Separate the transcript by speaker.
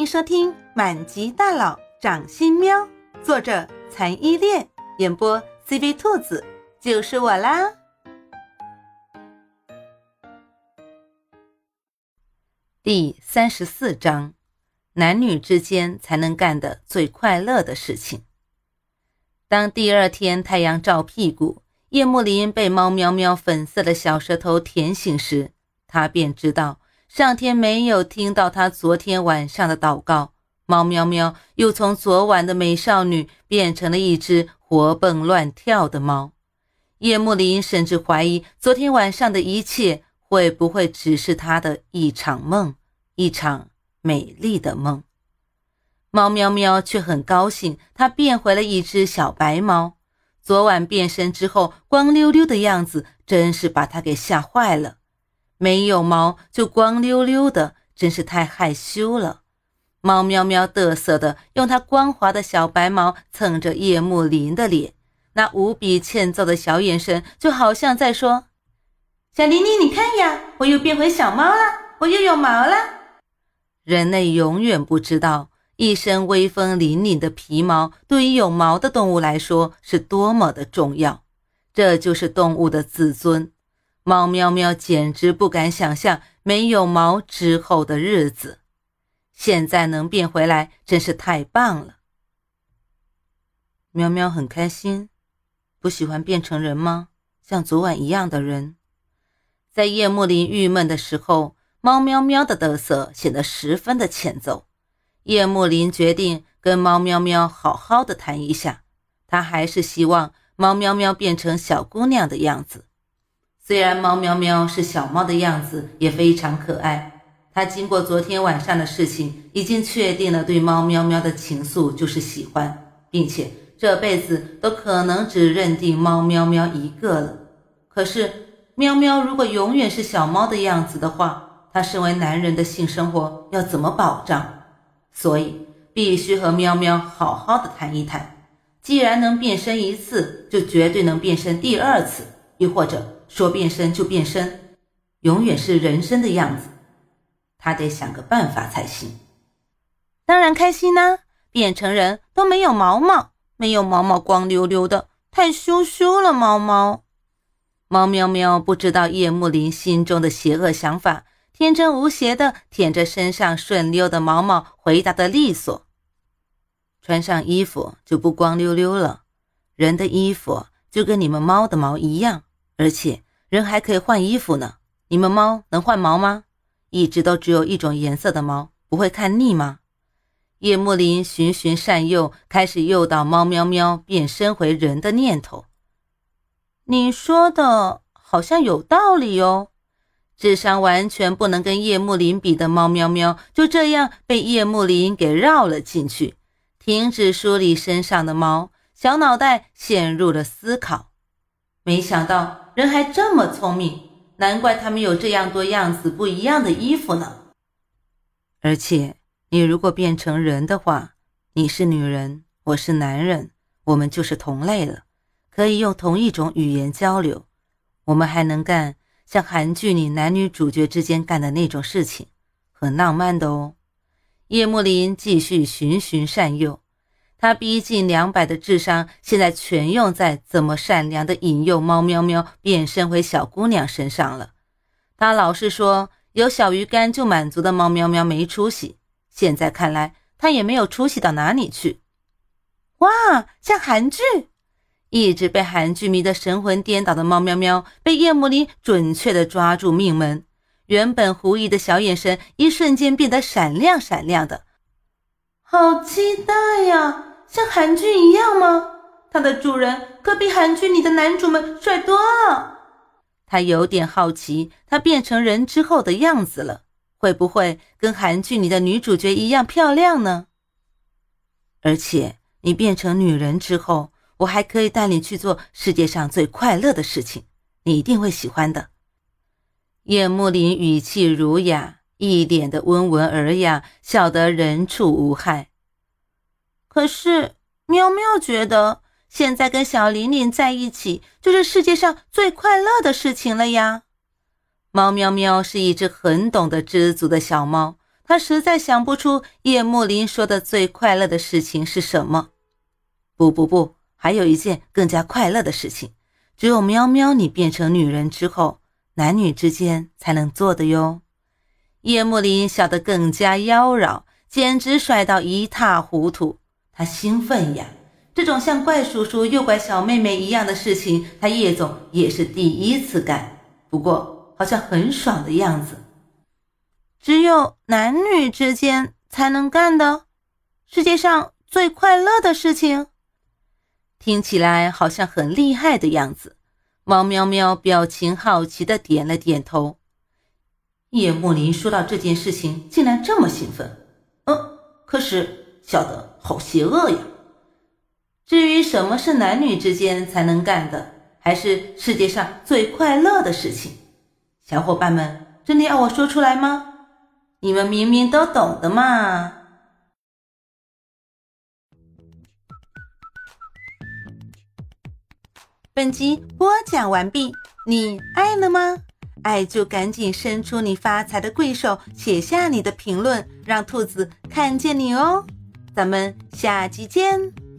Speaker 1: 欢迎收听《满级大佬掌心喵》，作者残依恋，演播 CV 兔子，就是我啦。第三十四章：男女之间才能干的最快乐的事情。当第二天太阳照屁股，叶幕林被猫喵喵粉色的小舌头舔醒时，他便知道。上天没有听到他昨天晚上的祷告，猫喵喵又从昨晚的美少女变成了一只活蹦乱跳的猫。叶幕林甚至怀疑昨天晚上的一切会不会只是他的一场梦，一场美丽的梦。猫喵喵却很高兴，它变回了一只小白猫。昨晚变身之后，光溜溜的样子真是把它给吓坏了。没有毛就光溜溜的，真是太害羞了。猫喵喵嘚瑟的用它光滑的小白毛蹭着叶幕林的脸，那无比欠揍的小眼神，就好像在说：“小林林，你看呀，我又变回小猫了，我又有毛了。”人类永远不知道，一身威风凛凛的皮毛对于有毛的动物来说是多么的重要。这就是动物的自尊。猫喵喵简直不敢想象没有毛之后的日子，现在能变回来真是太棒了。喵喵很开心，不喜欢变成人吗？像昨晚一样的人。在叶幕林郁闷的时候，猫喵喵的得瑟显得十分的欠揍。叶幕林决定跟猫喵喵好好的谈一下，他还是希望猫喵喵变成小姑娘的样子。虽然猫喵喵是小猫的样子，也非常可爱。他经过昨天晚上的事情，已经确定了对猫喵喵的情愫就是喜欢，并且这辈子都可能只认定猫喵喵一个了。可是，喵喵如果永远是小猫的样子的话，他身为男人的性生活要怎么保障？所以必须和喵喵好好的谈一谈。既然能变身一次，就绝对能变身第二次，又或者。说变身就变身，永远是人身的样子，他得想个办法才行。当然开心呢，变成人都没有毛毛，没有毛毛光溜溜的，太羞羞了。猫猫，猫喵喵不知道叶幕林心中的邪恶想法，天真无邪的舔着身上顺溜的毛毛，回答的利索。穿上衣服就不光溜溜了，人的衣服就跟你们猫的毛一样。而且人还可以换衣服呢。你们猫能换毛吗？一直都只有一种颜色的毛，不会看腻吗？叶幕林循循善诱，开始诱导猫喵喵变身回人的念头。你说的好像有道理哦。智商完全不能跟叶幕林比的猫喵喵，就这样被叶幕林给绕了进去，停止梳理身上的毛，小脑袋陷入了思考。没想到人还这么聪明，难怪他们有这样多样子不一样的衣服呢。而且，你如果变成人的话，你是女人，我是男人，我们就是同类了，可以用同一种语言交流。我们还能干像韩剧里男女主角之间干的那种事情，很浪漫的哦。叶幕林继续循循善诱。他逼近两百的智商，现在全用在怎么善良的引诱猫喵喵变身回小姑娘身上了。他老是说有小鱼干就满足的猫喵喵没出息，现在看来他也没有出息到哪里去。哇，像韩剧，一直被韩剧迷得神魂颠倒的猫喵喵被叶幕林准确地抓住命门，原本狐疑的小眼神一瞬间变得闪亮闪亮的，好期待呀！像韩剧一样吗？它的主人可比韩剧里的男主们帅多了。他有点好奇，他变成人之后的样子了，会不会跟韩剧里的女主角一样漂亮呢？而且你变成女人之后，我还可以带你去做世界上最快乐的事情，你一定会喜欢的。叶幕林语气儒雅，一脸的温文尔雅，笑得人畜无害。可是，喵喵觉得现在跟小玲玲在一起就是世界上最快乐的事情了呀。猫喵喵是一只很懂得知足的小猫，它实在想不出叶幕林说的最快乐的事情是什么。不不不，还有一件更加快乐的事情，只有喵喵你变成女人之后，男女之间才能做的哟。叶幕林笑得更加妖娆，简直帅到一塌糊涂。他兴奋呀，这种像怪叔叔诱拐小妹妹一样的事情，他叶总也是第一次干。不过好像很爽的样子。只有男女之间才能干的世界上最快乐的事情，听起来好像很厉害的样子。猫喵喵表情好奇的点了点头。叶幕林说到这件事情，竟然这么兴奋。嗯，可是笑得好邪恶呀。至于什么是男女之间才能干的，还是世界上最快乐的事情，小伙伴们真的要我说出来吗？你们明明都懂的嘛！本集播讲完毕，你爱了吗？爱就赶紧伸出你发财的贵手，写下你的评论，让兔子看见你哦！咱们下期见。